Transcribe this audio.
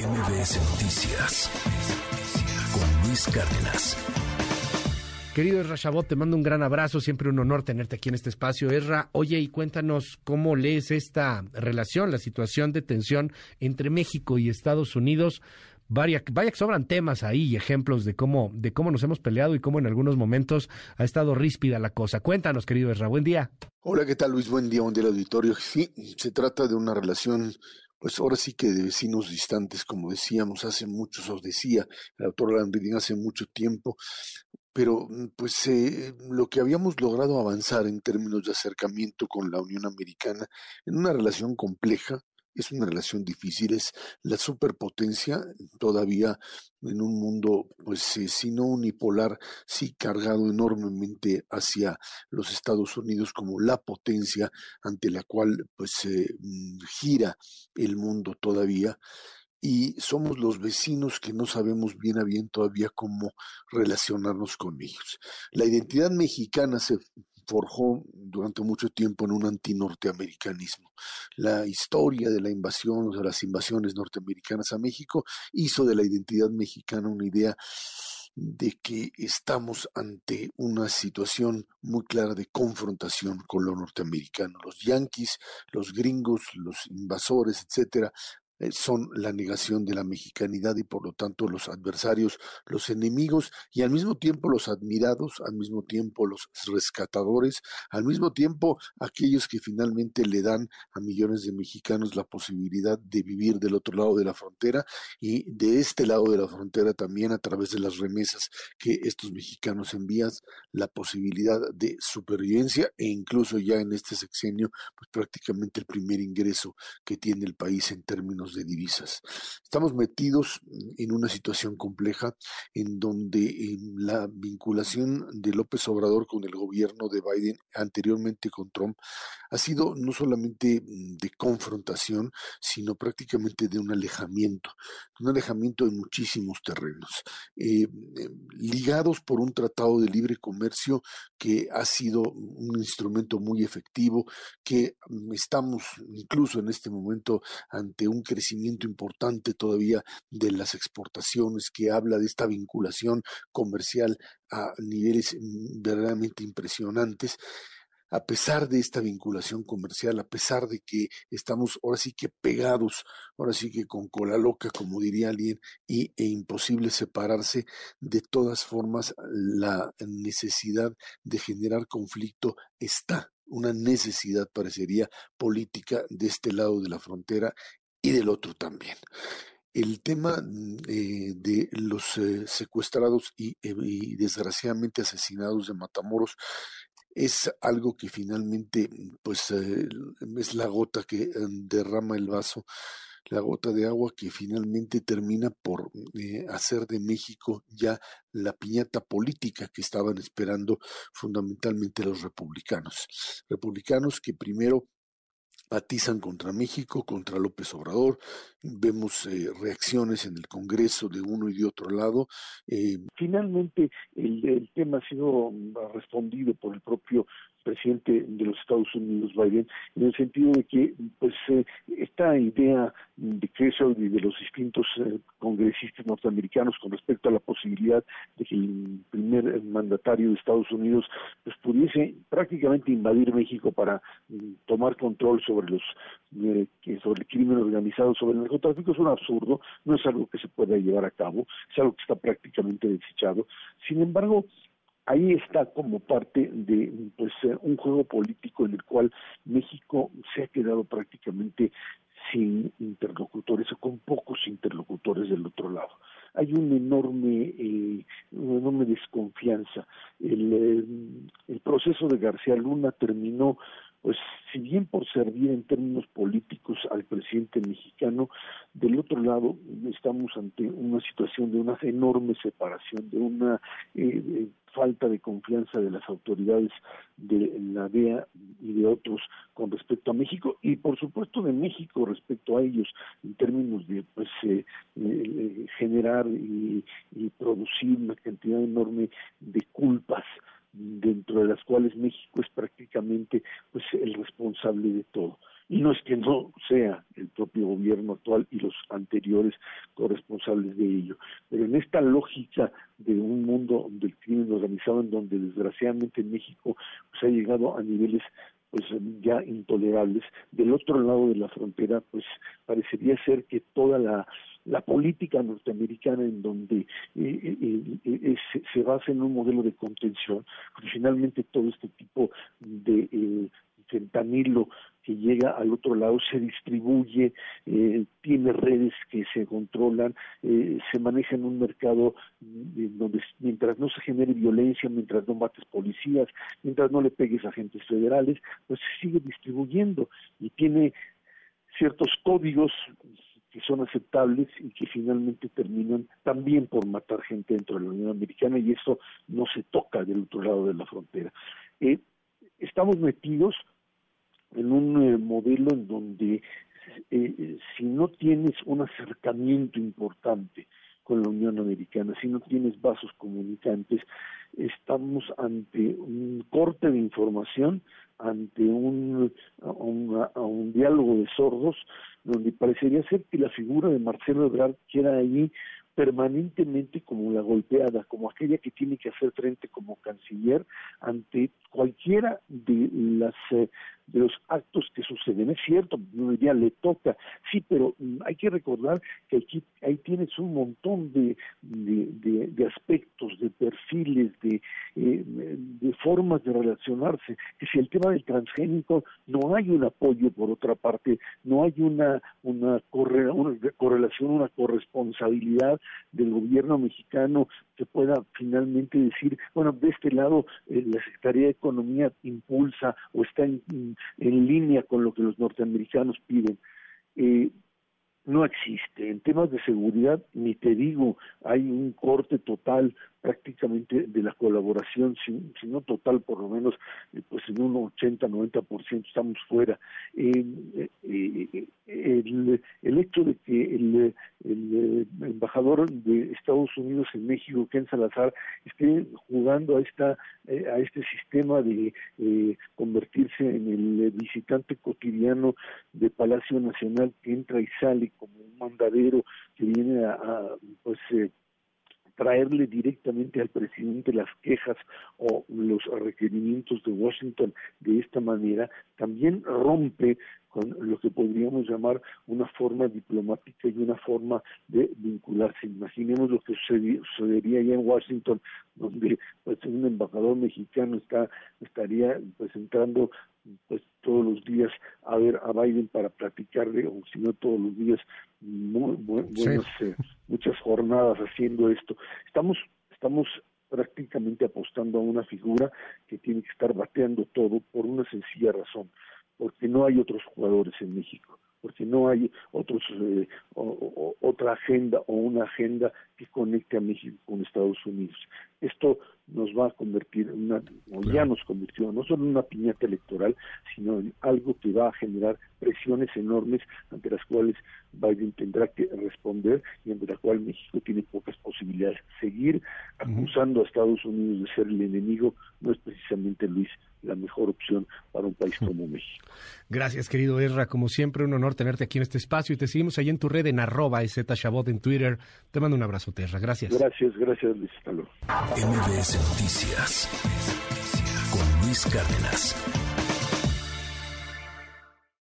MBS Noticias con Luis Cárdenas. Querido Esra Chabot, te mando un gran abrazo, siempre un honor tenerte aquí en este espacio. Esra, oye, y cuéntanos cómo lees esta relación, la situación de tensión entre México y Estados Unidos. Vaya, vaya que sobran temas ahí y ejemplos de cómo, de cómo nos hemos peleado y cómo en algunos momentos ha estado ríspida la cosa. Cuéntanos, querido Esra, buen día. Hola, ¿qué tal Luis? Buen día, buen día auditorio. Sí, se trata de una relación pues ahora sí que de vecinos distantes, como decíamos, hace muchos, os decía el autor Landridin hace mucho tiempo, pero mm, pues eh, lo que habíamos logrado avanzar en términos de acercamiento con la Unión Americana en una relación compleja, es una relación difícil, es la superpotencia todavía en un mundo, pues eh, si no unipolar, sí cargado enormemente hacia los Estados Unidos como la potencia ante la cual pues se mm, gira el mundo todavía y somos los vecinos que no sabemos bien a bien todavía cómo relacionarnos con ellos. La identidad mexicana se forjó durante mucho tiempo en un antinorteamericanismo. La historia de la invasión, de las invasiones norteamericanas a México, hizo de la identidad mexicana una idea de que estamos ante una situación muy clara de confrontación con lo norteamericano. Los yanquis, los gringos, los invasores, etcétera, son la negación de la mexicanidad y por lo tanto los adversarios, los enemigos y al mismo tiempo los admirados, al mismo tiempo los rescatadores, al mismo tiempo aquellos que finalmente le dan a millones de mexicanos la posibilidad de vivir del otro lado de la frontera y de este lado de la frontera también a través de las remesas que estos mexicanos envían la posibilidad de supervivencia e incluso ya en este sexenio pues prácticamente el primer ingreso que tiene el país en términos de divisas. Estamos metidos en una situación compleja en donde em, la vinculación de López Obrador con el gobierno de Biden, anteriormente con Trump, ha sido no solamente mm, de confrontación, sino prácticamente de un alejamiento, un alejamiento en muchísimos terrenos, eh, ligados por un tratado de libre comercio que ha sido un instrumento muy efectivo, que mm, estamos incluso en este momento ante un crecimiento crecimiento importante todavía de las exportaciones, que habla de esta vinculación comercial a niveles mm, verdaderamente impresionantes. A pesar de esta vinculación comercial, a pesar de que estamos ahora sí que pegados, ahora sí que con cola loca, como diría alguien, y, e imposible separarse, de todas formas la necesidad de generar conflicto está. Una necesidad, parecería, política de este lado de la frontera y del otro también. El tema mm, eh, de los eh, secuestrados eh, y, desgraciadamente asesinados de Matamoros es algo que finalmente pues es la gota que derrama el vaso, la gota de agua que finalmente termina por hacer de México ya la piñata política que estaban esperando fundamentalmente los republicanos. Republicanos que primero atizan contra México, contra López Obrador. Vemos eh, reacciones en el Congreso de uno y de otro lado. Eh, Finalmente, el, el, tema ha sido respondido por el propio de los Estados Unidos, Biden, en el sentido de que pues eh, esta idea de Kessel y de los distintos eh, congresistas norteamericanos con respecto a la posibilidad de que el primer mandatario de Estados Unidos pues pudiese prácticamente invadir México para mm, tomar control sobre los eh, sobre el crimen organizado, sobre el narcotráfico es un absurdo, no es algo que se pueda llevar a cabo, es algo que está prácticamente desechado. Sin embargo, ahí está como parte de pues eh, un juego político en el cual México se ha quedado prácticamente sin interlocutores o con pocos interlocutores del otro lado. Hay una enorme, eh, una enorme desconfianza. El, eh, el proceso de García Luna terminó pues si bien por servir en términos políticos al presidente mexicano, del otro lado estamos ante una situación de una enorme separación, de una eh, falta de confianza de las autoridades de la DEA y de otros con respecto a México y por supuesto de México respecto a ellos en términos de pues eh, eh, generar y, y producir una cantidad enorme de culpas dentro de las cuales México es prácticamente pues el responsable de todo. y no es que no sea el propio gobierno actual y los anteriores corresponsables de ello, pero en esta lógica de un mundo del crimen organizado en donde desgraciadamente en México pues ha llegado a niveles pues ya intolerables. Del otro lado de la frontera, pues parecería ser que toda la, la política norteamericana en donde eh, eh, eh, se, basa en un modelo de contención, porque finalmente todo este tipo de fentanilo que llega al otro lado se distribuye, eh, tiene redes que se controlan, eh, se maneja en un mercado donde mientras no se genere violencia, mientras no mates policías, mientras no le pegues a agentes federales, pues se sigue distribuyendo y tiene ciertos códigos que son aceptables y que finalmente terminan también por matar gente dentro de la Unión Americana y eso no se toca del otro lado de la frontera. Eh, estamos metidos en un eh, modelo en donde eh, si no tienes un acercamiento importante con la Unión Americana, si no tienes vasos comunicantes, estamos ante un corte de información, ante un, un diálogo de sordos, donde parecería ser que la figura de Marcelo Ebrard queda ahí permanentemente como la golpeada, como aquella que tiene que hacer frente como canciller ante cualquiera de las eh, de los actos que suceden. Es cierto, ya le toca, sí, pero mm, hay que recordar que aquí ahí tienes un montón de, de, aspectos, de perfiles, de, eh, formas de relacionarse. Que si el tema del transgénico no hay un apoyo por otra parte, no hay una una, una correlación, una corresponsabilidad del gobierno mexicano que pueda finalmente decir, bueno, de este lado eh, la Secretaría de Economía impulsa o está en, en línea con lo que los norteamericanos piden. Eh, no existe. En temas de seguridad, ni te digo, hay un corte total prácticamente de la colaboración, si, no total, por lo menos, eh, pues en un 80-90% estamos fuera. Eh, eh, el, el, hecho de que el, el, embajador de Estados Unidos en México, Ken Salazar, esté jugando a esta a este sistema de convertirse en el visitante cotidiano de Palacio Nacional que entra y sale como un mandadero que viene a, a pues traerle directamente al presidente las quejas o los requerimientos de Washington de esta manera, también rompe con lo que podríamos llamar una forma diplomática y una forma de vincularse. Imaginemos lo que sucedería allá en Washington, donde pues un embajador mexicano está estaría pues entrando pues todos los días a ver a Biden para platicarle, o si no todos los días, muy, eh, muchas jornadas haciendo esto. Estamos, estamos prácticamente apostando a una figura que tiene que estar bateando todo por una sencilla razón, porque no hay otros jugadores en México porque no hay otros eh, otra agenda o una agenda que conecte a México con Estados Unidos. Esto nos va a convertir en una, o ya nos convirtió, no solo en una piñata electoral, sino en algo que va a generar presiones enormes ante las cuales Biden tendrá que responder y ante la cual México tiene pocas posibilidades. Seguir acusando a Estados Unidos de ser el enemigo no es precisamente, Luis, la mejor opción para un país como México. Gracias, querido Ezra. Como siempre, un honor tenerte aquí en este espacio y te seguimos ahí en tu red en arroba Chabot en Twitter. Te mando un abrazo, Ezra. Gracias. Gracias, gracias, Luis. Hasta MBS Noticias con Luis Cárdenas.